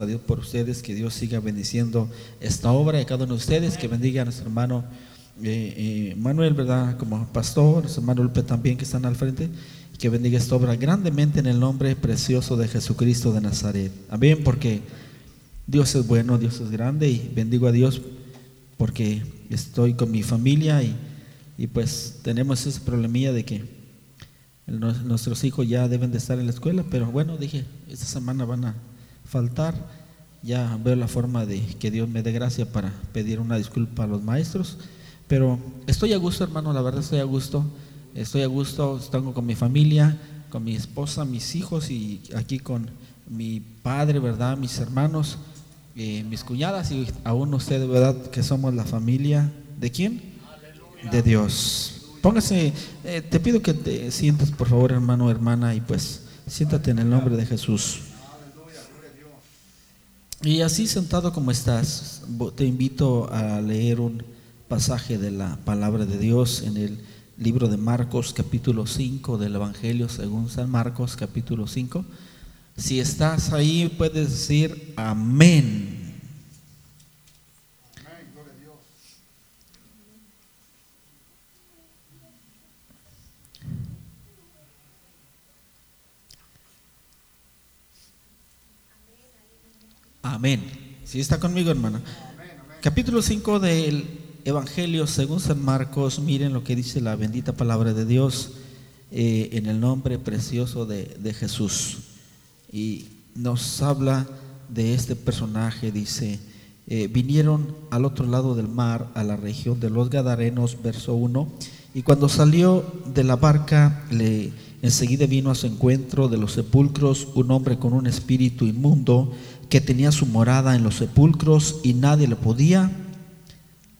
a Dios por ustedes, que Dios siga bendiciendo esta obra a cada uno de ustedes, que bendiga a nuestro hermano eh, eh, Manuel, ¿verdad? Como pastor, nuestro hermano Lupe también que están al frente, que bendiga esta obra grandemente en el nombre precioso de Jesucristo de Nazaret. Amén, porque Dios es bueno, Dios es grande y bendigo a Dios porque estoy con mi familia y, y pues tenemos ese problemilla de que nuestros hijos ya deben de estar en la escuela, pero bueno, dije, esta semana van a faltar. Ya veo la forma de que Dios me dé gracia para pedir una disculpa a los maestros. Pero estoy a gusto, hermano, la verdad estoy a gusto. Estoy a gusto, tengo con mi familia, con mi esposa, mis hijos y aquí con mi padre, ¿verdad? Mis hermanos, eh, mis cuñadas y aún usted, ¿verdad? Que somos la familia de quién? De Dios. Póngase, eh, te pido que te sientas, por favor, hermano, hermana, y pues siéntate en el nombre de Jesús. Y así sentado como estás, te invito a leer un pasaje de la palabra de Dios en el libro de Marcos capítulo 5 del Evangelio según San Marcos capítulo 5. Si estás ahí puedes decir amén. Amén. Si está conmigo, hermana. Capítulo 5 del Evangelio según San Marcos. Miren lo que dice la bendita palabra de Dios eh, en el nombre precioso de, Jesús. Y nos habla de este personaje. Dice, eh, vinieron al otro lado del mar, a la región de los Gadarenos, verso 1. Y cuando salió de la barca, le, enseguida vino a su encuentro de los sepulcros un hombre con un espíritu inmundo que tenía su morada en los sepulcros y nadie le podía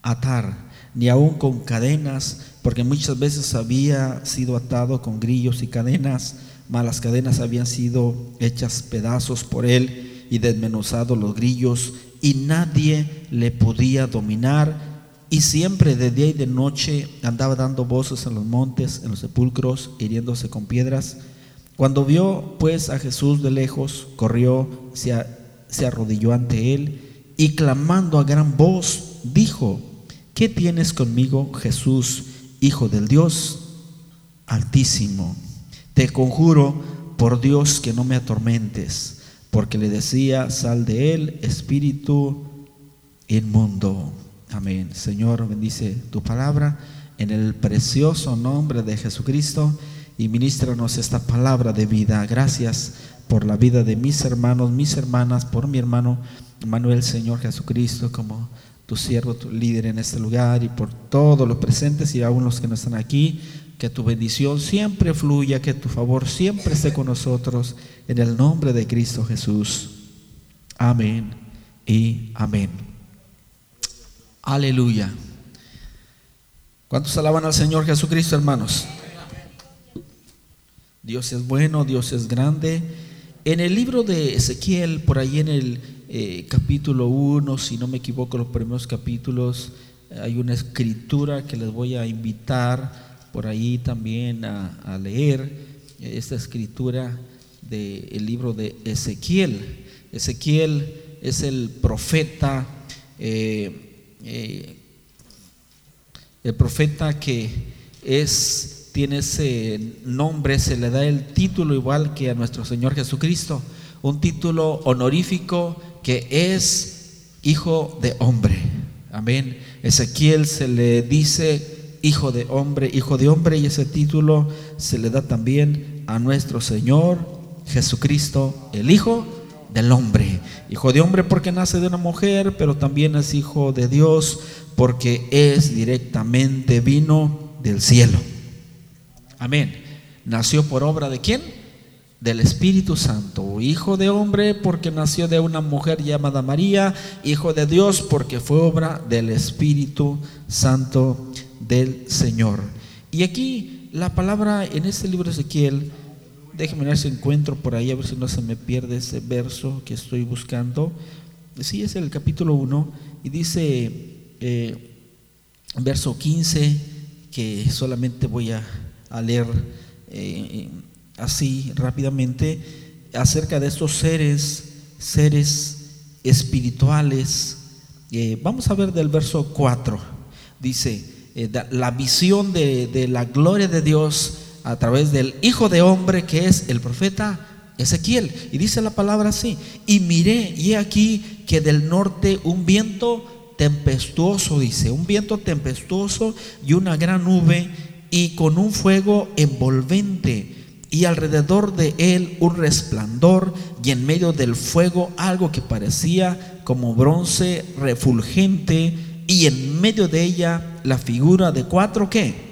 atar, ni aun con cadenas, porque muchas veces había sido atado con grillos y cadenas, malas cadenas habían sido hechas pedazos por él y desmenuzado los grillos, y nadie le podía dominar, y siempre de día y de noche andaba dando voces en los montes, en los sepulcros, hiriéndose con piedras. Cuando vio pues a Jesús de lejos, corrió, se se arrodilló ante él y clamando a gran voz, dijo, ¿qué tienes conmigo, Jesús, Hijo del Dios Altísimo? Te conjuro por Dios que no me atormentes, porque le decía, sal de él, espíritu inmundo. Amén. Señor, bendice tu palabra en el precioso nombre de Jesucristo y ministranos esta palabra de vida. Gracias por la vida de mis hermanos, mis hermanas, por mi hermano Manuel, Señor Jesucristo, como tu siervo, tu líder en este lugar, y por todos los presentes y aún los que no están aquí, que tu bendición siempre fluya, que tu favor siempre esté con nosotros, en el nombre de Cristo Jesús. Amén y amén. Aleluya. ¿Cuántos alaban al Señor Jesucristo, hermanos? Dios es bueno, Dios es grande en el libro de Ezequiel, por ahí en el eh, capítulo 1, si no me equivoco, los primeros capítulos, hay una escritura que les voy a invitar por ahí también a, leer, esta escritura del libro de Ezequiel. Ezequiel es el profeta, eh, eh, el profeta que es tiene ese nombre, se le da el título igual que a nuestro Señor Jesucristo, un título honorífico que es hijo de hombre. Amén. Ezequiel se le dice hijo de hombre, hijo de hombre, y ese título se le da también a nuestro Señor Jesucristo, el Hijo del hombre. Hijo de hombre porque nace de una mujer, pero también es hijo de Dios porque es directamente vino del cielo. Amén. Nació por obra de quién? Del Espíritu Santo. Hijo de hombre porque nació de una mujer llamada María. Hijo de Dios porque fue obra del Espíritu Santo del Señor. Y aquí la palabra en este libro de Ezequiel, déjeme ver si encuentro por ahí, a ver si no se me pierde ese verso que estoy buscando. Sí, es el capítulo 1 y dice, eh, verso 15, que solamente voy a a leer eh, así rápidamente acerca de estos seres, seres espirituales. Eh, vamos a ver del verso 4. Dice, eh, la visión de, de la gloria de Dios a través del Hijo de Hombre que es el profeta Ezequiel. Y dice la palabra así, y miré, y he aquí que del norte un viento tempestuoso, dice, un viento tempestuoso y una gran nube y con un fuego envolvente y alrededor de él un resplandor y en medio del fuego algo que parecía como bronce refulgente y en medio de ella la figura de cuatro qué?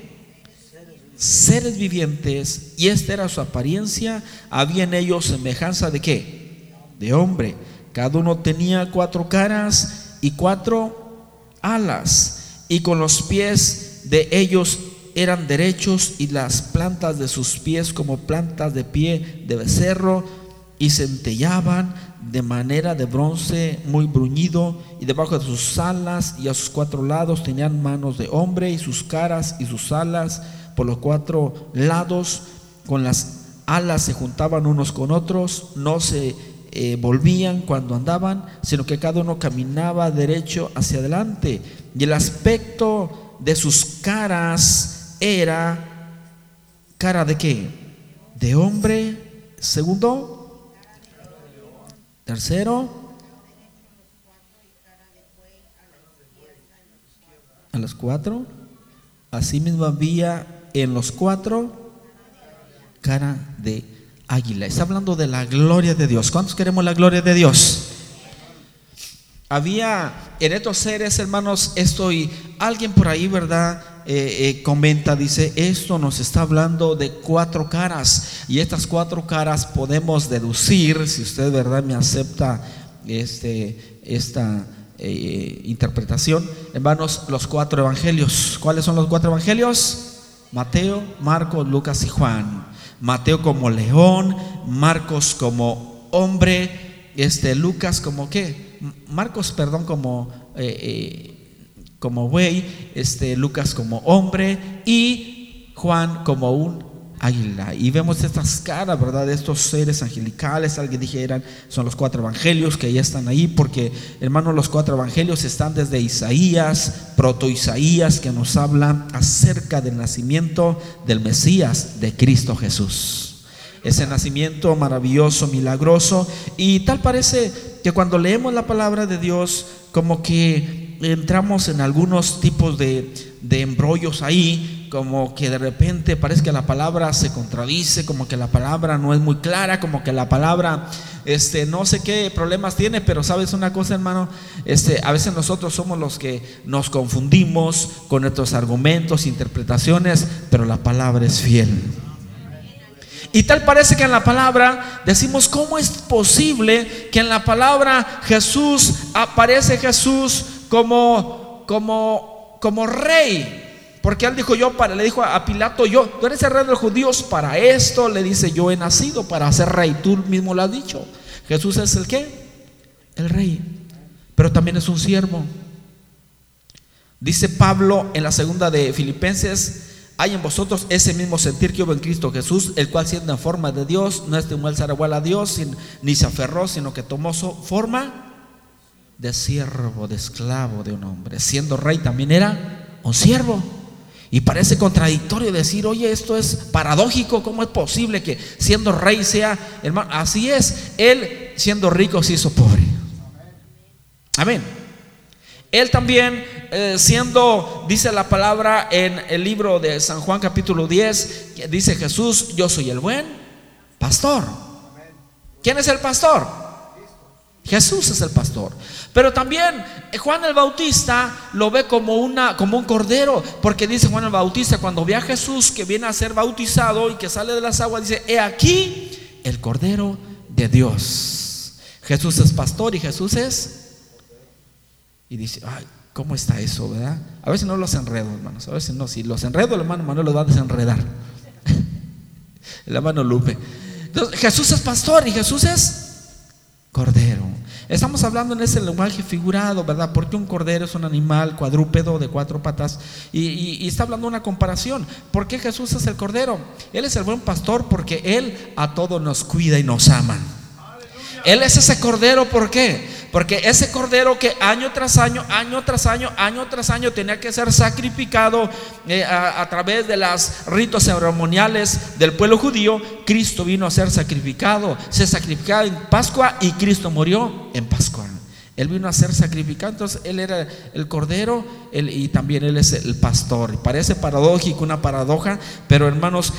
Seres vivientes y esta era su apariencia, había en ellos semejanza de qué? De hombre. Cada uno tenía cuatro caras y cuatro alas y con los pies de ellos eran derechos y las plantas de sus pies como plantas de pie de becerro y centellaban de manera de bronce muy bruñido y debajo de sus alas y a sus cuatro lados tenían manos de hombre y sus caras y sus alas por los cuatro lados con las alas se juntaban unos con otros, no se eh, volvían cuando andaban, sino que cada uno caminaba derecho hacia adelante. Y el aspecto de sus caras era cara de qué? De hombre. Segundo. Tercero. A los cuatro. Asimismo había en los cuatro cara de águila. Está hablando de la gloria de Dios. ¿Cuántos queremos la gloria de Dios? Había en estos seres, hermanos, esto y alguien por ahí, ¿verdad? Eh, eh, comenta, dice, esto nos está hablando de cuatro caras y estas cuatro caras podemos deducir, si usted verdad me acepta este, esta eh, interpretación, hermanos, los cuatro evangelios. ¿Cuáles son los cuatro evangelios? Mateo, Marcos, Lucas y Juan. Mateo como león, Marcos como hombre, este, Lucas como qué? Marcos, perdón, como como buey, este, Lucas como hombre y Juan como un águila. Y vemos estas caras, ¿verdad? De estos seres angelicales, alguien dijeran, son los cuatro evangelios que ya están ahí, porque hermanos, los cuatro evangelios están desde Isaías, proto Isaías, que nos habla acerca del nacimiento del Mesías, de Cristo Jesús. Ese nacimiento maravilloso, milagroso, y tal parece que cuando leemos la palabra de Dios, como que entramos en algunos tipos de, de embrollos ahí, como que de repente parece que la palabra se contradice, como que la palabra no es muy clara, como que la palabra, este, no sé qué problemas tiene, pero sabes una cosa, hermano, este, a veces nosotros somos los que nos confundimos con nuestros argumentos, interpretaciones, pero la palabra es fiel. Y tal parece que en la palabra decimos, ¿cómo es posible que en la palabra Jesús aparece Jesús como, como, como rey. Porque él dijo yo para, le dijo a Pilato, yo, tú eres el rey de los judíos, para esto le dice, yo he nacido para ser rey, tú mismo lo has dicho. Jesús es el qué? El rey, pero también es un siervo. Dice Pablo en la segunda de Filipenses, hay en vosotros ese mismo sentir que hubo en Cristo Jesús, el cual siendo en forma de Dios, no estimó el ser igual a Dios, ni se aferró, sino que tomó forma de siervo, de esclavo de un hombre. Siendo rey también era un siervo. Y parece contradictorio decir, oye, esto es paradójico, ¿cómo es posible que siendo rey sea hermano? Así es, él siendo rico se hizo pobre. Amén. Él también, eh, siendo, dice la palabra en el libro de San Juan capítulo 10, dice Jesús, yo soy el buen pastor. ¿Quién es el pastor? Jesús es el pastor. Pero también eh, Juan el Bautista lo ve como, una, como un cordero, porque dice Juan el Bautista, cuando ve a Jesús que viene a ser bautizado y que sale de las aguas, dice, he aquí el cordero de Dios. Jesús es pastor y Jesús es... Y dice, ay, ¿cómo está eso, verdad? A veces no los enredo, hermanos, a veces no. Si los enredo, el hermano Manuel los va a desenredar. el hermano Lupe. Entonces, Jesús es pastor y Jesús es cordero. Estamos hablando en ese lenguaje figurado, ¿verdad? Porque un cordero es un animal cuadrúpedo de cuatro patas y, está hablando una comparación. ¿Por qué Jesús es el cordero? Él es el buen pastor porque Él a todos nos cuida y nos ama. Él es ese cordero, ¿por qué? Porque ese cordero que año tras año, año tras año, año tras año tenía que ser sacrificado eh, a, a, través de los ritos ceremoniales del pueblo judío, Cristo vino a ser sacrificado. Se sacrificaba en Pascua y Cristo murió en Pascua. Él vino a ser sacrificado, entonces Él era el cordero y también Él es el pastor. Parece paradójico, una paradoja, pero hermanos,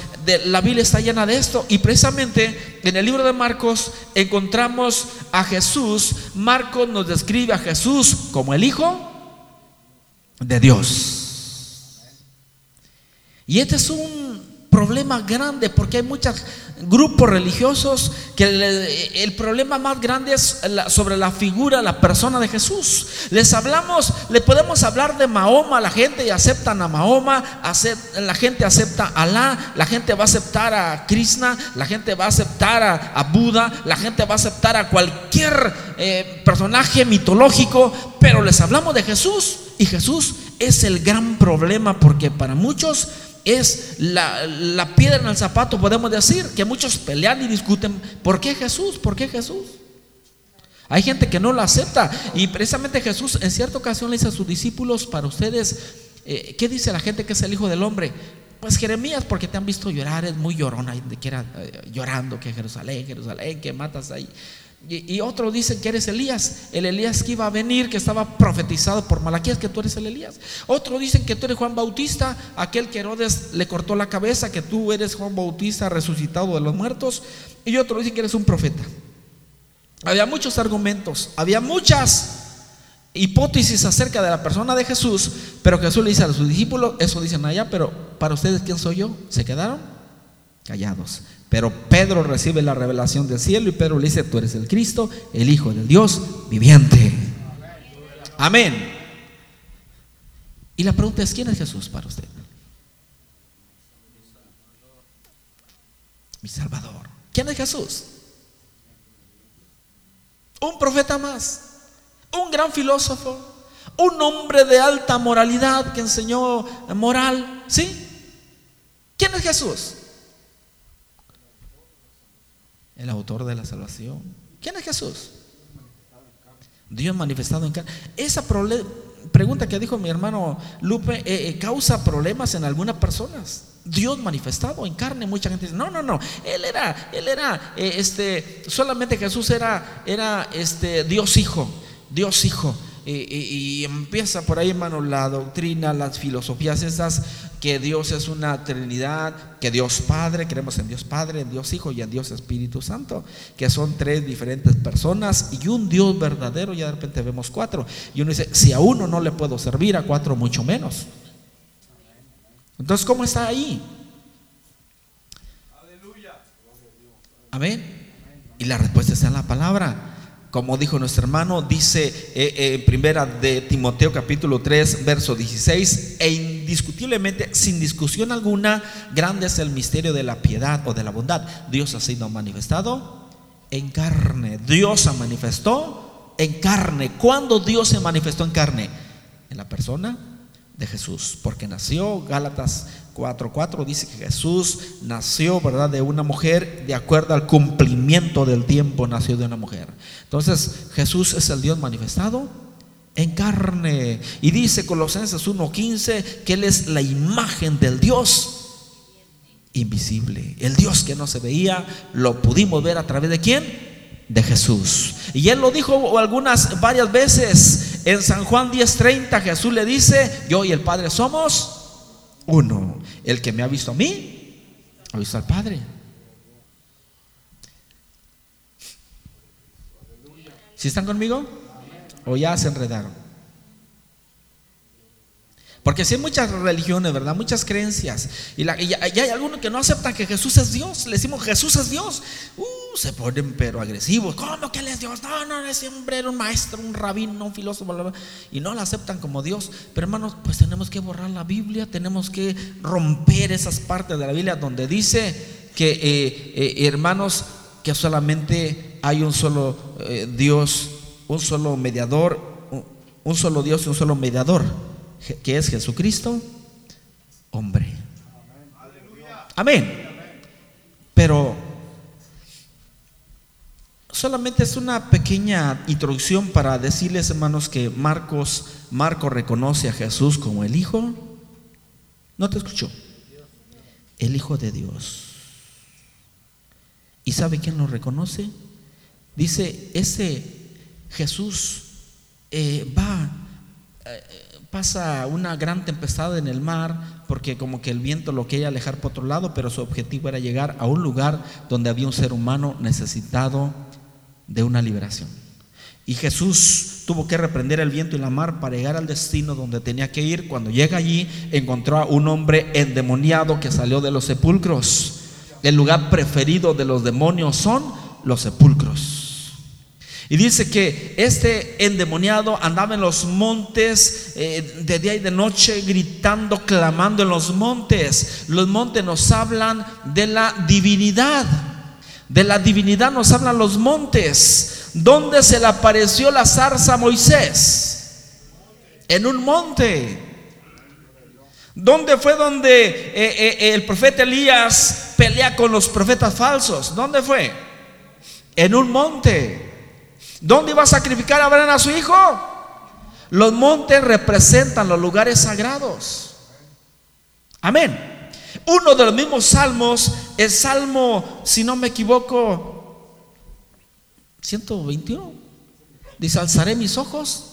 la Biblia está llena de esto. Y precisamente en el libro de Marcos encontramos a Jesús. Marcos nos describe a Jesús como el Hijo de Dios. Y este es un problema grande porque hay muchas grupos religiosos que el, problema más grande es sobre la figura, la persona de Jesús. Les hablamos, le podemos hablar de Mahoma, la gente aceptan a Mahoma, la gente acepta a Alá, la gente va a aceptar a Krishna, la gente va a aceptar a, Buda, la gente va a aceptar a cualquier eh, personaje mitológico, pero les hablamos de Jesús y Jesús es el gran problema porque para muchos es la, piedra en el zapato, podemos decir, que muchos pelean y discuten, ¿por qué Jesús? ¿Por qué Jesús? Hay gente que no lo acepta y precisamente Jesús en cierta ocasión le dice a sus discípulos, para ustedes, eh, ¿qué dice la gente que es el Hijo del Hombre? Pues Jeremías, porque te han visto llorar, es muy llorona, de que era eh, llorando que Jerusalén, Jerusalén, que matas ahí. Y, otros dicen que eres Elías, el Elías que iba a venir, que estaba profetizado por Malaquías, que tú eres el Elías. Otros dicen que tú eres Juan Bautista, aquel que Herodes le cortó la cabeza, que tú eres Juan Bautista resucitado de los muertos. Y otros dicen que eres un profeta. Había muchos argumentos, había muchas hipótesis acerca de la persona de Jesús, pero Jesús le dice a sus discípulos, eso dicen allá, pero para ustedes, ¿quién soy yo? Se quedaron callados. Pero Pedro recibe la revelación del cielo y Pedro le dice, tú eres el Cristo, el Hijo del Dios viviente. Amén. Y la pregunta es, ¿quién es Jesús para usted? Mi Salvador. ¿Quién es Jesús? Un profeta más, un gran filósofo, un hombre de alta moralidad que enseñó moral, ¿sí? ¿Quién es Jesús? El autor de la salvación. ¿Quién es Jesús? Dios manifestado en carne. Esa pregunta que dijo mi hermano Lupe eh, eh, causa problemas en algunas personas. Dios manifestado en carne, mucha gente dice, no, no, no, él era, él era, eh, este, solamente Jesús era, era, este, Dios hijo, Dios hijo. Y, empieza por ahí, hermano, la doctrina, las filosofías esas, que Dios es una Trinidad, que Dios Padre, creemos en Dios Padre, en Dios Hijo y en Dios Espíritu Santo, que son tres diferentes personas y un Dios verdadero, ya de repente vemos cuatro. Y uno dice, si a uno no le puedo servir, a cuatro mucho menos. Entonces, ¿cómo está ahí? Amén. Y la respuesta está en la palabra como dijo nuestro hermano, dice eh, eh, en primera de Timoteo capítulo 3, verso 16, e indiscutiblemente, sin discusión alguna, grande es el misterio de la piedad o de la bondad. Dios ha sido manifestado en carne. Dios se manifestó en carne. ¿Cuándo Dios se manifestó en carne? En la persona de Jesús, porque nació, Gálatas 4.4 dice que Jesús nació, ¿verdad?, de una mujer de acuerdo al cumplimiento del tiempo, nació de una mujer. Entonces, Jesús es el Dios manifestado en carne. Y dice Colosenses 1.15 que Él es la imagen del Dios invisible. El Dios que no se veía, lo pudimos ver a través de quién? De Jesús. Y Él lo dijo algunas, varias veces. En San Juan 10:30 Jesús le dice, yo y el Padre somos uno. El que me ha visto a mí, ha visto al Padre. ¿Si están conmigo? ¿O ya se enredaron? Porque si hay muchas religiones, ¿verdad? Muchas creencias. Y, hay algunos que no aceptan que Jesús es Dios. Le decimos Jesús es Dios. Uh, se ponen pero agresivos. ¿Cómo que Él es Dios? No, no, es era un maestro, un rabino, un filósofo. Y no lo aceptan como Dios. Pero hermanos, pues tenemos que borrar la Biblia. Tenemos que romper esas partes de la Biblia donde dice que, eh, eh, hermanos, que solamente hay un solo eh, Dios, un solo mediador, un solo Dios y un solo mediador que es Jesucristo, hombre. Amén. Pero solamente es una pequeña introducción para decirles, hermanos, que Marcos, Marco reconoce a Jesús como el Hijo. ¿No te escuchó? El Hijo de Dios. ¿Y sabe quién lo reconoce? Dice, ese Jesús eh, va, eh, pasa una gran tempestad en el mar, porque como que el viento lo quería alejar por otro lado, pero su objetivo era llegar a un lugar donde había un ser humano necesitado de una liberación. Y Jesús tuvo que reprender el viento y la mar para llegar al destino donde tenía que ir. Cuando llega allí, encontró a un hombre endemoniado que salió de los sepulcros. El lugar preferido de los demonios son los sepulcros. Y dice que este endemoniado andaba en los montes eh, de día y de noche gritando, clamando en los montes. Los montes nos hablan de la divinidad. De la divinidad nos hablan los montes. ¿Dónde se le apareció la zarza a Moisés? En un monte. ¿Dónde fue donde eh, eh, el profeta Elías pelea con los profetas falsos? ¿Dónde fue? En un monte. ¿Dónde iba a sacrificar Abraham a su hijo? Los montes representan los lugares sagrados. Amén. Uno de los mismos salmos, el salmo, si no me equivoco, 121, dice, alzaré mis ojos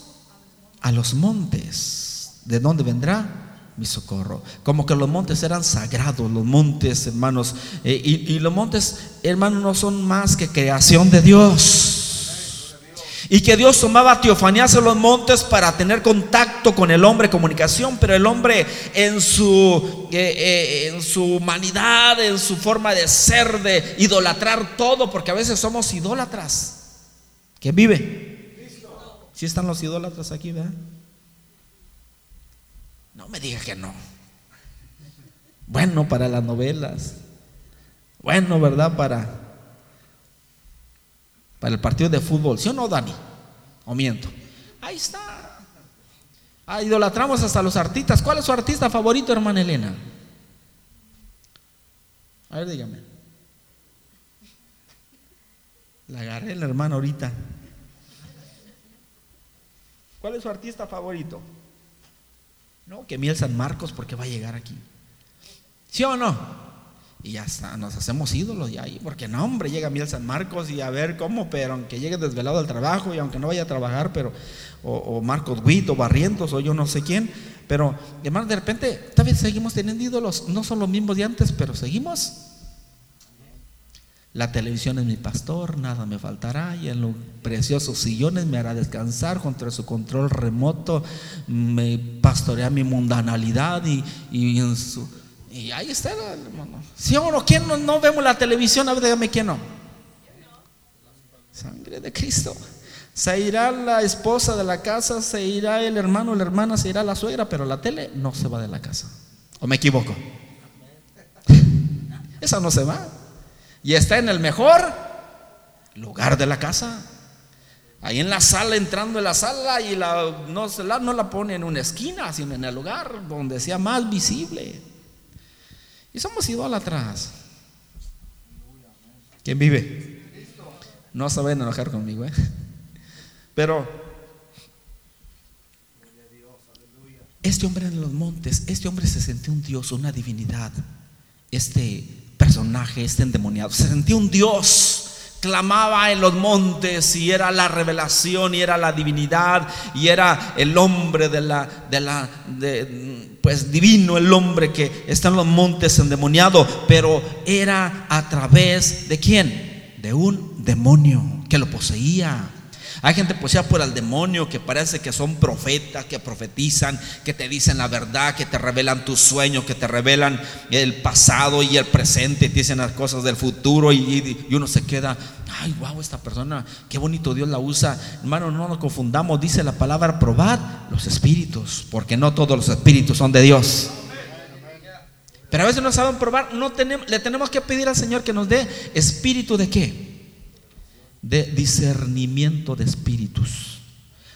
a los montes. ¿De dónde vendrá? mi socorro. Como que los montes eran sagrados, los montes, hermanos. Eh, y, los montes, hermanos, no son más que creación de Dios. Y que Dios tomaba teofanías en los montes para tener contacto con el hombre, comunicación, pero el hombre en su, eh, eh, en su humanidad, en su forma de ser, de idolatrar todo, porque a veces somos idólatras. ¿Quién vive? Si ¿Sí están los idólatras aquí, ¿verdad? No me diga que no. Bueno para las novelas. Bueno, ¿verdad? Para el partido de fútbol. ¿Sí o no, Dani? ¿O miento? Ahí está. Ah, idolatramos hasta los artistas. ¿Cuál es su artista favorito, hermana Elena? A ver, dígame. La agarré la hermana ahorita. ¿Cuál es su artista favorito? No, que Miel San Marcos porque va a llegar aquí. ¿Sí o no? Y ya está, nos hacemos ídolos ya ahí, porque no, hombre, llega Miel San Marcos y a ver cómo, pero aunque llegue desvelado al trabajo y aunque no vaya a trabajar, pero, o, Marcos Witt o Barrientos o yo no sé quién, pero hermano, de repente, tal vez seguimos teniendo ídolos, no son los mismos de antes, pero seguimos. La televisión es mi pastor, nada me faltará, y en los preciosos sillones me hará descansar contra su control remoto, me pastorea mi mundanalidad y, y en su y ahí está, hermano. ¿Sí o no? ¿Quién no, vemos la televisión? A ver, dígame quién no. Sangre de Cristo. Se irá la esposa de la casa, se irá el hermano, la hermana, se irá la suegra, pero la tele no se va de la casa. ¿O me equivoco? Esa no se va. Y está en el mejor lugar de la casa. Ahí en la sala, entrando en la sala y la, no, la, no la pone en una esquina, sino en el lugar donde sea más visible. Y somos idólatras. ¿Quién vive? No se a enojar conmigo, ¿eh? Pero este hombre en los montes, este hombre se sentía un Dios, una divinidad. Este personaje, este endemoniado, se sentía un Dios clamaba en los montes y era la revelación y era la divinidad y era el hombre de la de la de, pues divino el hombre que está en los montes endemoniado, pero era a través de quién? De un demonio que lo poseía. Hay gente poseída por el demonio que parece que son profetas, que profetizan, que te dicen la verdad, que te revelan tus sueños, que te revelan el pasado y el presente, te dicen las cosas del futuro y, uno se queda, ay, wow, esta persona, qué bonito Dios la usa. Hermano, no nos confundamos, dice la palabra probad los espíritus, porque no todos los espíritus son de Dios. Pero a veces no saben probar, no tenemos, le tenemos que pedir al Señor que nos dé espíritu de qué? De discernimiento de espíritus,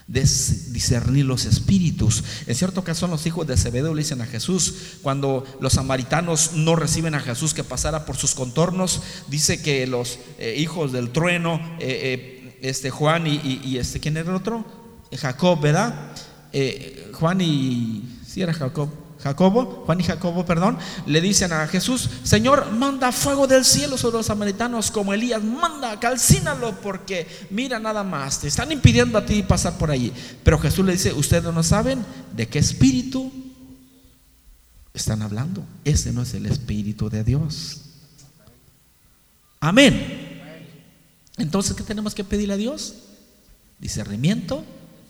discernir los espíritus. En cierto caso, los hijos de Zebedeo le dicen a Jesús, cuando los samaritanos no reciben a Jesús que pasara por sus contornos, dice que los eh, hijos del trueno, eh, este Juan y, este, ¿quién era el otro? Jacob, ¿verdad? Juan y, sí era Jacob, Jacobo, Juan y Jacobo, perdón, le dicen a Jesús, Señor, manda fuego del cielo sobre los samaritanos como Elías, manda, calcínalo porque mira nada más, te están impidiendo a ti pasar por allí. Pero Jesús le dice, ustedes no saben de qué espíritu están hablando. Ese no es el espíritu de Dios. Amén. Entonces, ¿qué tenemos que pedirle a Dios? Discernimiento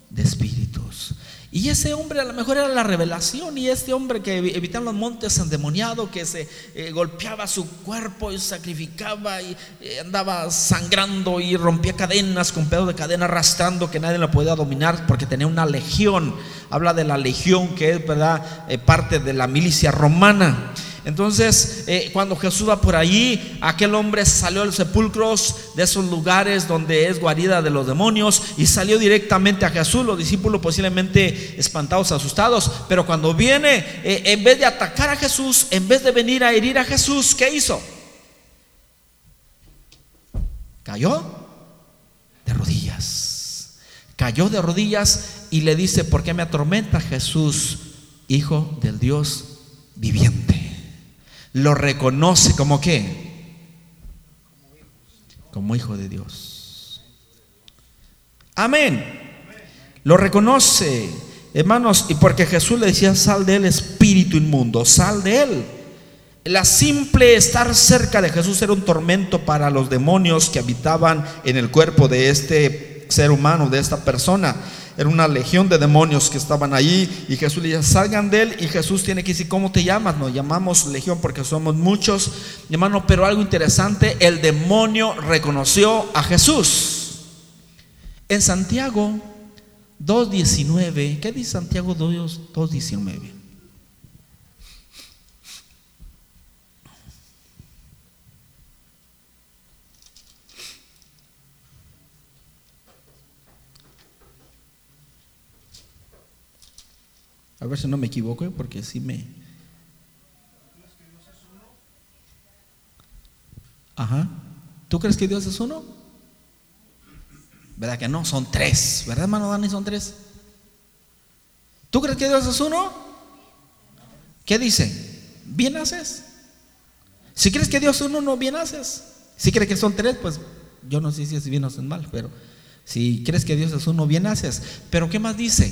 de espíritus. Y ese hombre a lo mejor era la revelación y este hombre que evitaba los montes endemoniado, que se eh, golpeaba su cuerpo y sacrificaba y eh, andaba sangrando y rompía cadenas con pedo de cadena arrastrando que nadie lo podía dominar porque tenía una legión. Habla de la legión que es verdad eh, parte de la milicia romana. Entonces, eh, cuando Jesús va por allí, aquel hombre salió de los sepulcros, de esos lugares donde es guarida de los demonios, y salió directamente a Jesús. Los discípulos posiblemente espantados, asustados, pero cuando viene, eh, en vez de atacar a Jesús, en vez de venir a herir a Jesús, ¿qué hizo? Cayó de rodillas. Cayó de rodillas y le dice, ¿por qué me atormenta Jesús, Hijo del Dios viviente? Lo reconoce como qué? Como hijo de Dios. Amén. Lo reconoce, hermanos, y porque Jesús le decía, sal de él espíritu inmundo, sal de él. La simple estar cerca de Jesús era un tormento para los demonios que habitaban en el cuerpo de este ser humano, de esta persona era una legión de demonios que estaban allí y Jesús le dice, salgan de él y Jesús tiene que decir, ¿cómo te llamas? Nos llamamos legión porque somos muchos, hermano, pero algo interesante, el demonio reconoció a Jesús. En Santiago 2.19, ¿qué dice Santiago 2.19? A ver si no me equivoco, porque sí me... Ajá. ¿Tú crees que Dios es uno? ¿Verdad que no? Son tres. ¿Verdad, hermano Dani? Son tres. ¿Tú crees que Dios es uno? ¿Qué dice? Bien haces. Si crees que Dios es uno, no bien haces. Si crees que son tres, pues yo no sé si es bien o es mal, pero si crees que Dios es uno, bien haces. Pero ¿qué más dice?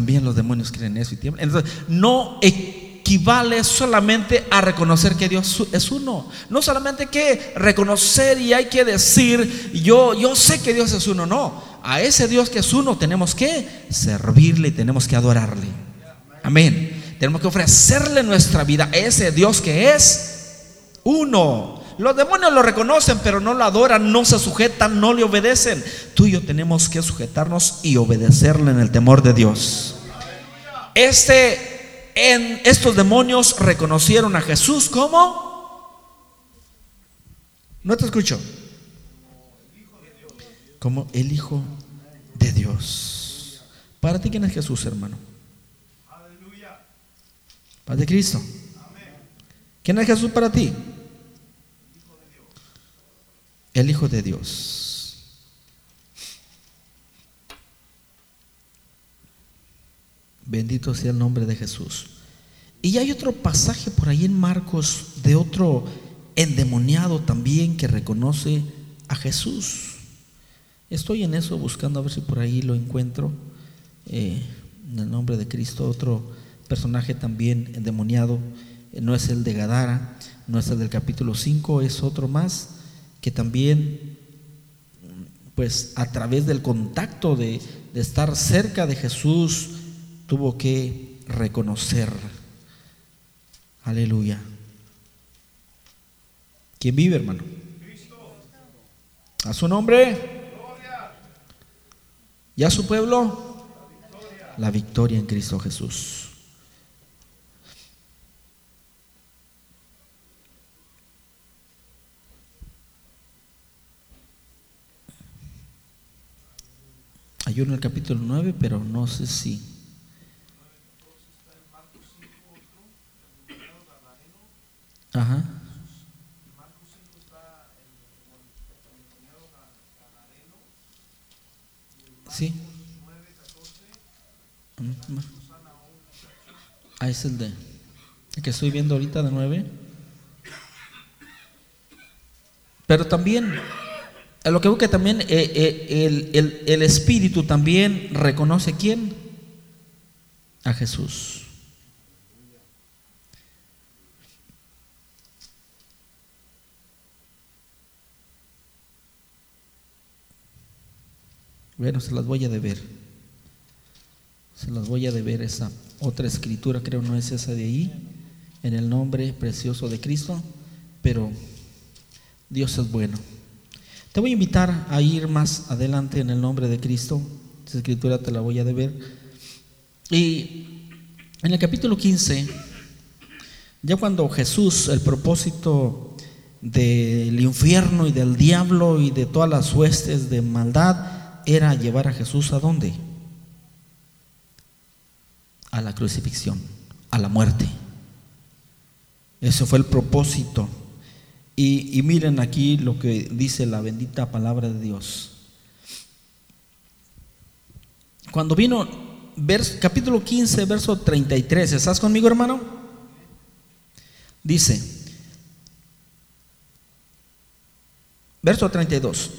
También los demonios creen eso y tiemblan. Entonces, no equivale solamente a reconocer que Dios es uno. No solamente que reconocer y hay que decir, yo, yo sé que Dios es uno. No, a ese Dios que es uno tenemos que servirle y tenemos que adorarle. Amén. Tenemos que ofrecerle nuestra vida a ese Dios que es uno. Los demonios lo reconocen, pero no lo adoran, no se sujetan, no le obedecen. Tú y yo tenemos que sujetarnos y obedecerle en el temor de Dios. Este, en estos demonios reconocieron a Jesús como. No te escucho. Como el Hijo de Dios. ¿Para ti quién es Jesús, hermano? Paz de Cristo. ¿Quién es Jesús para ti? El Hijo de Dios. Bendito sea el nombre de Jesús. Y hay otro pasaje por ahí en Marcos de otro endemoniado también que reconoce a Jesús. Estoy en eso buscando a ver si por ahí lo encuentro. Eh, en el nombre de Cristo, otro personaje también endemoniado. Eh, no es el de Gadara, no es el del capítulo 5, es otro más que también, pues a través del contacto de, estar cerca de Jesús, tuvo que reconocer. Aleluya. ¿Quién vive, hermano? A su nombre. ¿Y a su pueblo? La victoria en Cristo Jesús. Hay en el capítulo 9, pero no sé si. Ajá. Sí. Ah, es el de el que estoy viendo ahorita de 9. Pero también, a lo que veo que también eh, eh, el, el, el Espíritu también reconoce quién? A Jesús. Bueno, se las voy a deber. Se las voy a deber esa otra escritura, creo no es esa de ahí, en el nombre precioso de Cristo, pero Dios es bueno. Te voy a invitar a ir más adelante en el nombre de Cristo. Esa escritura te la voy a deber. Y en el capítulo 15, ya cuando Jesús, el propósito del infierno y del diablo y de todas las huestes de maldad, era llevar a Jesús a dónde? A la crucifixión, a la muerte. Ese fue el propósito. Y, miren aquí lo que dice la bendita palabra de Dios. Cuando vino, vers, capítulo 15, verso 33, ¿estás conmigo hermano? Dice, verso 32.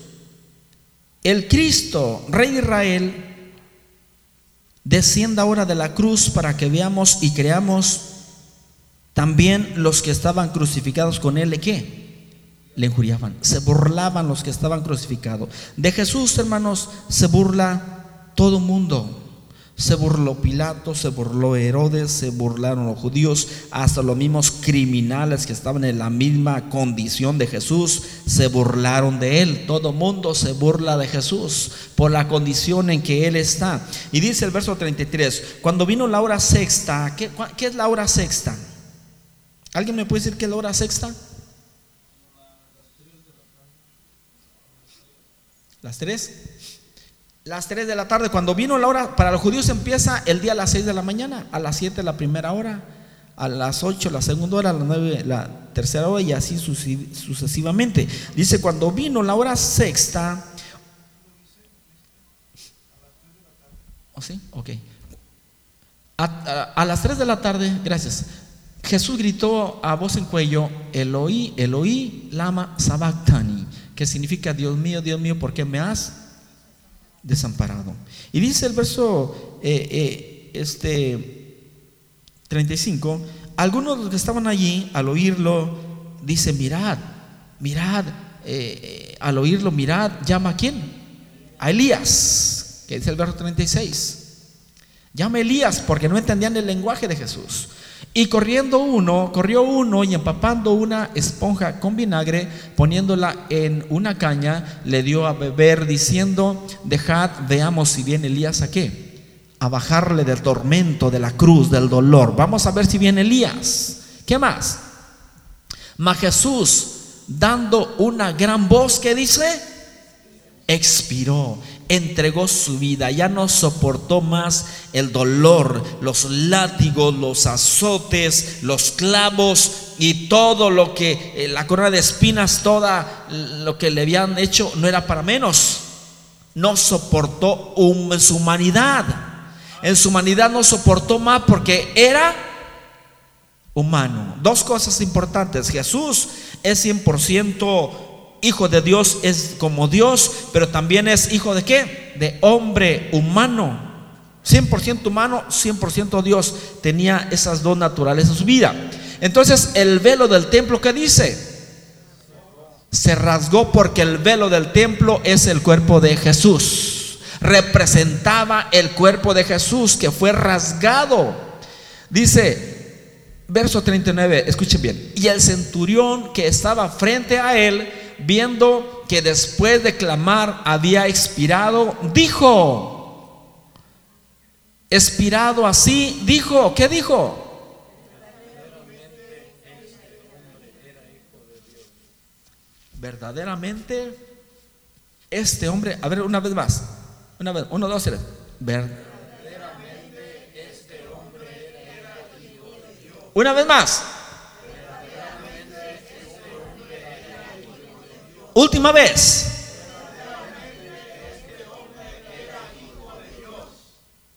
El Cristo, Rey de Israel, descienda ahora de la cruz para que veamos y creamos también los que estaban crucificados con él, ¿de qué? Le injuriaban, se burlaban los que estaban crucificados. De Jesús, hermanos, se burla todo mundo. Se burló Pilato, se burló Herodes, se burlaron los judíos, hasta los mismos criminales que estaban en la misma condición de Jesús, se burlaron de él. Todo mundo se burla de Jesús por la condición en que él está. Y dice el verso 33, cuando vino la hora sexta, ¿qué, es la hora sexta? ¿Alguien me puede decir qué es la hora sexta? Las tres. Las 3 de la tarde, cuando vino la hora, para los judíos empieza el día a las 6 de la mañana, a las 7 la primera hora, a las 8 la segunda hora, a las 9 la tercera hora y así sucesivamente. Dice, cuando vino la hora sexta, ¿Oh, sí? Ok. A, las 3 de la tarde, gracias, Jesús gritó a voz en cuello, Eloí, Eloí, lama sabactani, que significa, Dios mío, Dios mío, ¿por qué me has desamparado. Y dice el verso eh, eh, este 35, algunos de los que estaban allí al oírlo, dice, mirad, mirad, eh, al oírlo, mirad, llama a quién? A Elías, que dice el verso 36. Llama a Elías porque no entendían el lenguaje de Jesús. Y corriendo uno, corrió uno y empapando una esponja con vinagre, poniéndola en una caña, le dio a beber diciendo, dejad, veamos si viene Elías a qué, a bajarle del tormento, de la cruz, del dolor. Vamos a ver si viene Elías. ¿Qué más? Mas Jesús, dando una gran voz que dice, expiró entregó su vida, ya no soportó más el dolor, los látigos, los azotes, los clavos y todo lo que, eh, la corona de espinas, toda lo que le habían hecho, no era para menos. No soportó en su humanidad. En su humanidad no soportó más porque era humano. Dos cosas importantes. Jesús es 100% hijo de Dios es como Dios, pero también es hijo de qué? De hombre humano. 100% humano, 100% Dios. Tenía esas dos naturalezas en su vida. Entonces el velo del templo, ¿qué dice? Se rasgó porque el velo del templo es el cuerpo de Jesús. Representaba el cuerpo de Jesús que fue rasgado. Dice, verso 39, escuchen bien. Y el centurión que estaba frente a él viendo que después de clamar había expirado, dijo, expirado así, dijo, ¿qué dijo? Verdaderamente, este hombre, a ver una vez más, Una vez, uno, dos, tres. Ver. Una vez más. Última vez.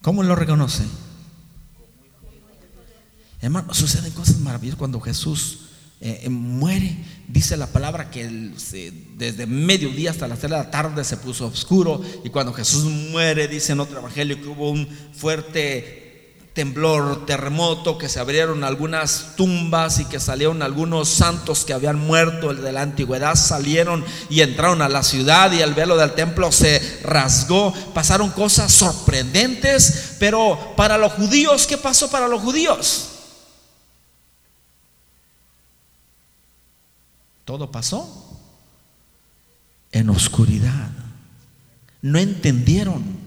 ¿Cómo lo reconoce? Hermano, suceden cosas maravillosas cuando Jesús eh, eh, muere. Dice la palabra que desde mediodía hasta las 3 de la tarde se puso oscuro. Y cuando Jesús muere, dice en otro evangelio que hubo un fuerte temblor, terremoto, que se abrieron algunas tumbas y que salieron algunos santos que habían muerto de la antigüedad, salieron y entraron a la ciudad y el velo del templo se rasgó. Pasaron cosas sorprendentes, pero para los judíos, ¿qué pasó para los judíos? Todo pasó en oscuridad. No entendieron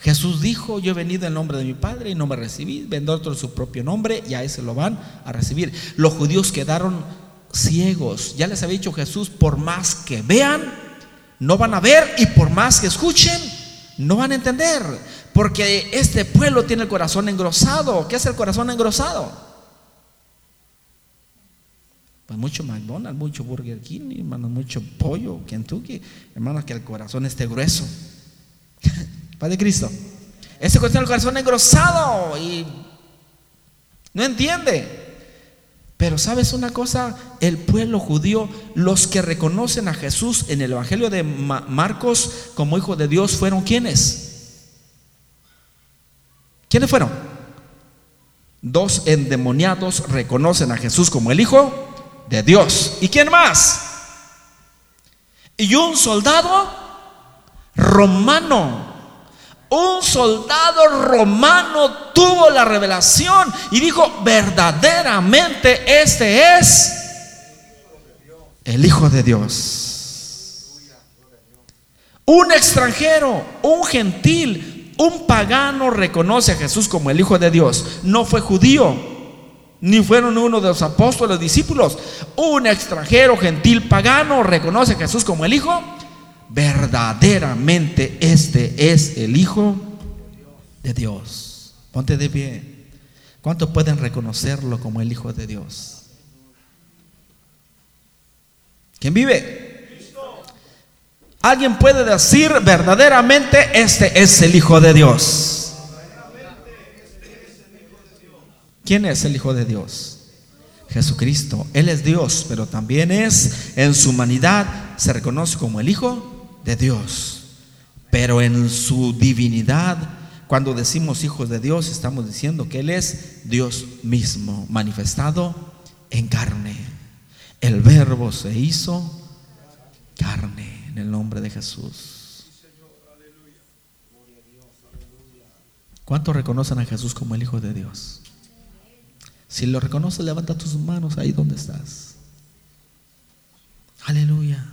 Jesús dijo, yo he venido en nombre de mi Padre y no me recibí, vendrá otro en su propio nombre y a ese lo van a recibir. Los judíos quedaron ciegos. Ya les había dicho Jesús, por más que vean, no van a ver y por más que escuchen, no van a entender. Porque este pueblo tiene el corazón engrosado. ¿Qué es el corazón engrosado? Pues mucho McDonald's, mucho Burger King, hermano, mucho pollo, Kentucky. Hermanos, que el corazón esté grueso. Padre Cristo. Ese cuestión el corazón engrosado y no entiende. Pero sabes una cosa, el pueblo judío, los que reconocen a Jesús en el Evangelio de Marcos como hijo de Dios, fueron quienes? ¿Quiénes fueron? Dos endemoniados reconocen a Jesús como el hijo de Dios. ¿Y quién más? Y un soldado romano un soldado romano tuvo la revelación y dijo, verdaderamente este es el Hijo de Dios. Un extranjero, un gentil, un pagano reconoce a Jesús como el Hijo de Dios. No fue judío, ni fueron uno de los apóstoles, discípulos. Un extranjero, gentil, pagano reconoce a Jesús como el Hijo verdaderamente este es el Hijo de Dios. Ponte de pie. ¿Cuántos pueden reconocerlo como el Hijo de Dios? ¿Quién vive? ¿Alguien puede decir verdaderamente este es el Hijo de Dios? ¿Quién es el Hijo de Dios? Jesucristo. Él es Dios, pero también es en su humanidad, se reconoce como el Hijo de Dios. Pero en su divinidad, cuando decimos hijos de Dios, estamos diciendo que Él es Dios mismo, manifestado en carne. El verbo se hizo carne en el nombre de Jesús. ¿Cuántos reconocen a Jesús como el Hijo de Dios? Si lo reconoces, levanta tus manos ahí donde estás. Aleluya.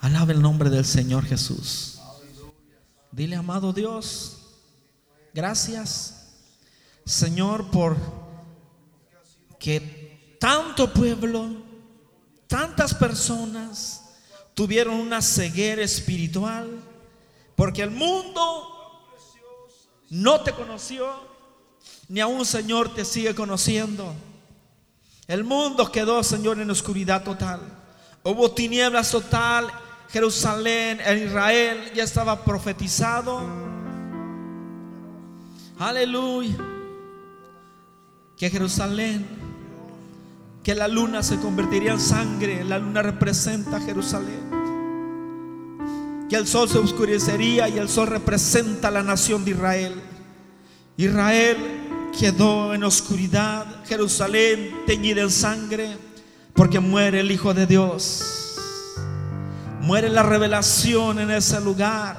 Alaba el nombre del Señor Jesús. Dile, amado Dios, gracias, Señor, por que tanto pueblo, tantas personas tuvieron una ceguera espiritual, porque el mundo no te conoció, ni aún Señor te sigue conociendo. El mundo quedó, Señor, en oscuridad total. Hubo tinieblas total Jerusalén, en Israel ya estaba profetizado. Aleluya. Que Jerusalén, que la luna se convertiría en sangre. La luna representa a Jerusalén. Que el sol se oscurecería y el sol representa la nación de Israel. Israel quedó en oscuridad. Jerusalén teñida en sangre porque muere el Hijo de Dios. Muere la revelación en ese lugar.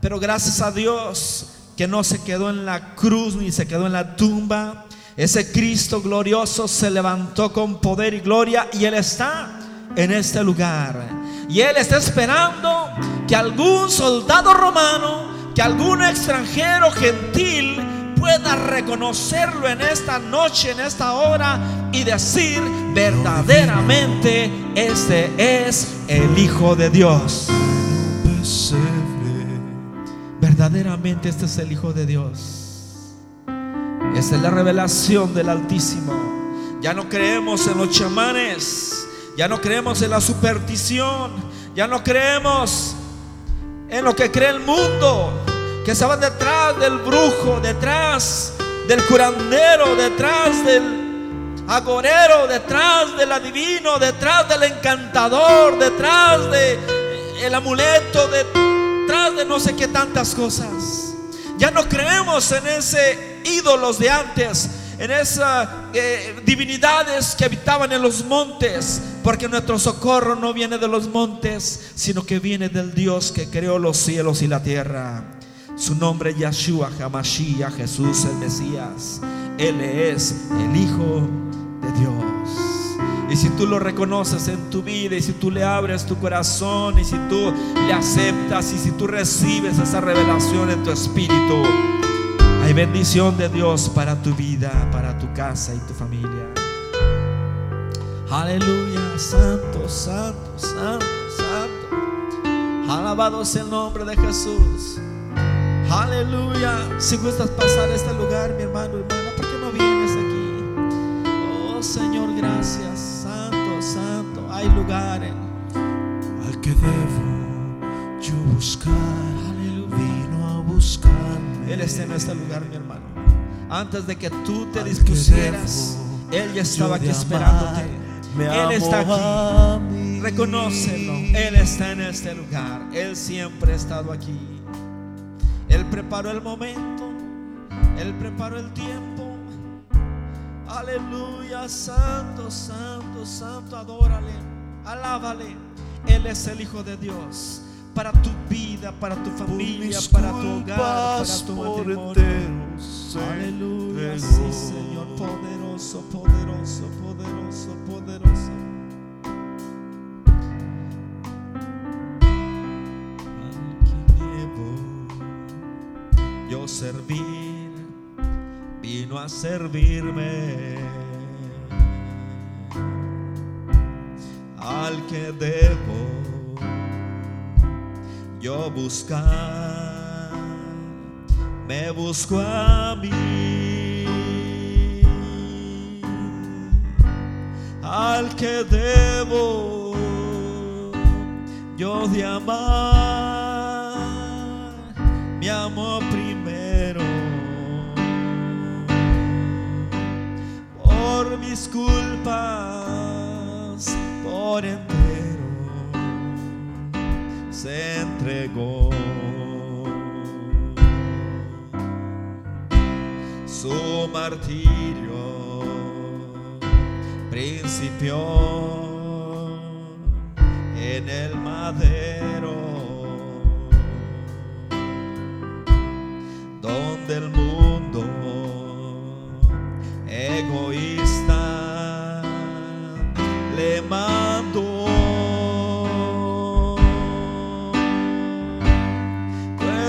Pero gracias a Dios que no se quedó en la cruz ni se quedó en la tumba. Ese Cristo glorioso se levantó con poder y gloria y Él está en este lugar. Y Él está esperando que algún soldado romano, que algún extranjero gentil pueda reconocerlo en esta noche, en esta hora y decir verdaderamente este es el Hijo de Dios. verdaderamente este es el Hijo de Dios. Esta es la revelación del Altísimo. Ya no creemos en los chamanes, ya no creemos en la superstición, ya no creemos en lo que cree el mundo, que se va detrás del brujo, detrás del curandero, detrás del agorero, detrás del adivino, detrás del encantador, detrás del el amuleto, detrás de no sé qué tantas cosas. Ya no creemos en ese ídolos de antes, en esas eh, divinidades que habitaban en los montes, porque nuestro socorro no viene de los montes, sino que viene del Dios que creó los cielos y la tierra. Su nombre es Yahshua Hamashiach, Jesús el Mesías. Él es el Hijo de Dios. Y si tú lo reconoces en tu vida, y si tú le abres tu corazón, y si tú le aceptas, y si tú recibes esa revelación en tu espíritu, hay bendición de Dios para tu vida, para tu casa y tu familia. Aleluya, santo, santo, santo, santo. Alabado sea el nombre de Jesús. Aleluya. Si gustas pasar este lugar, mi hermano, hermana, gracias. Santo, santo. Hay lugares. Al que debo yo buscar, Aleluya. vino a buscarme. Él está en este lugar, mi hermano. Antes de que tú te Al dispusieras, Él ya estaba aquí esperándote. Él está aquí. Reconócelo. Él está en este lugar. Él siempre ha estado aquí. Él preparó el momento. Él preparó el tiempo. Aleluya. Santo, santo, santo. Adórale. Alábale. Él es el Hijo de Dios. Para tu vida, para tu familia, para tu hogar, para tu matrimonio. Aleluya, sí, Señor, poderoso, poderoso, poderoso, poderoso. Al que debo yo servir, vino a servirme. Al que debo yo buscar, me busco a mí. Al que debo yo de amar, culpas, por entero se entregó. Su martirio principió en el madero,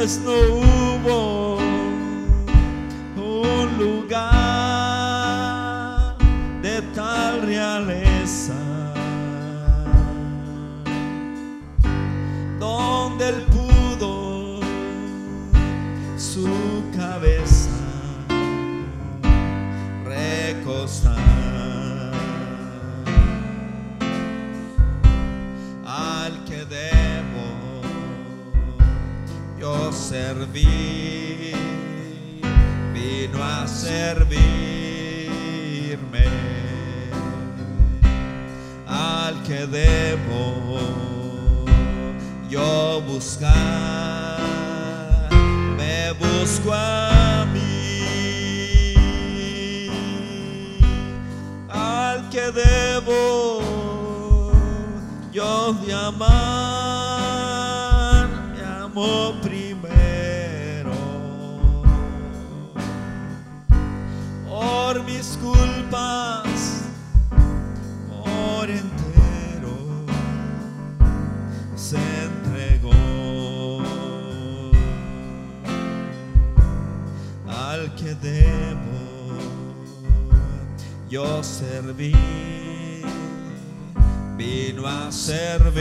Pues no hubo serví vino a servirme. Al que debo yo buscar me busco a mí. Al que debo yo de amar me amo al que debo yo serví vino a servirme.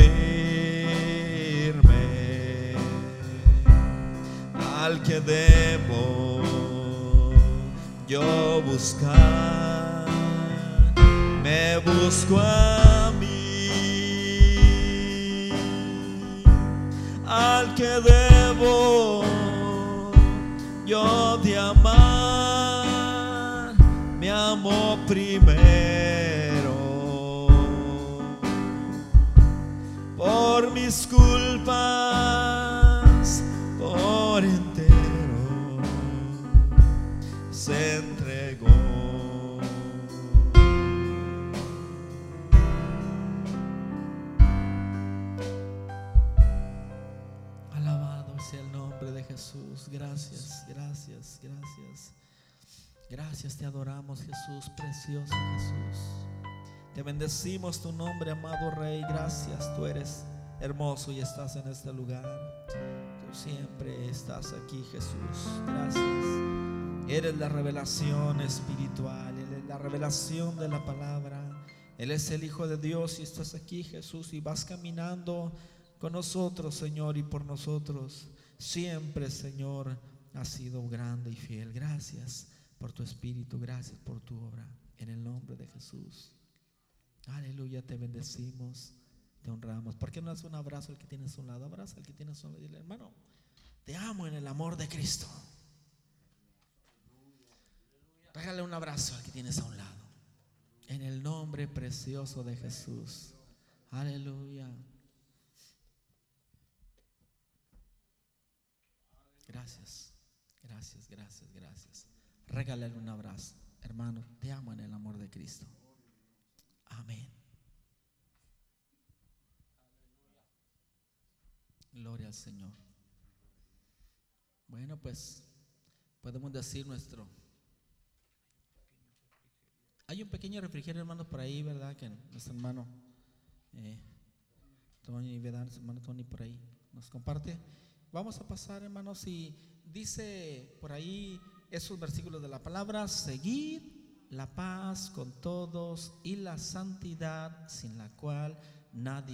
Al que debo yo buscar. Me busco a mí, al que debo yo de amar, me amo primero por mis culpas, por entero se entregó. Alabado sea el nombre de Jesús. Gracias, gracias, gracias. Gracias, te adoramos Jesús, precioso Jesús. Te bendecimos tu nombre, amado Rey. Gracias, tú eres hermoso y estás en este lugar. Tú siempre estás aquí, Jesús. Gracias. Eres la revelación espiritual, eres la revelación de la palabra. Él es el Hijo de Dios y estás aquí, Jesús, y vas caminando con nosotros, Señor, y por nosotros. Siempre, Señor, has sido grande y fiel. Gracias por tu espíritu, gracias por tu obra. En el nombre de Jesús. Aleluya, te bendecimos, te honramos. ¿Por qué no haces un abrazo al que tienes a un lado? Abraza al que tienes a un lado. Dile, hermano, te amo en el amor de Cristo. Regale un abrazo al que tienes a un lado. En el nombre precioso de Jesús. Aleluya. Gracias, gracias, gracias, gracias. Regálale un abrazo. Hermano, te amo en el amor de Cristo. Amén. Gloria al Señor. Bueno, pues podemos decir nuestro. Hay un pequeño refrigerio, hermano, por ahí, ¿verdad? Que nuestro hermano eh, Tony, ¿verdad? Nuestro hermano Tony por ahí nos comparte. Vamos a pasar, hermanos, y dice por ahí esos versículos de la palabra, seguid la paz con todos y la santidad sin la cual nadie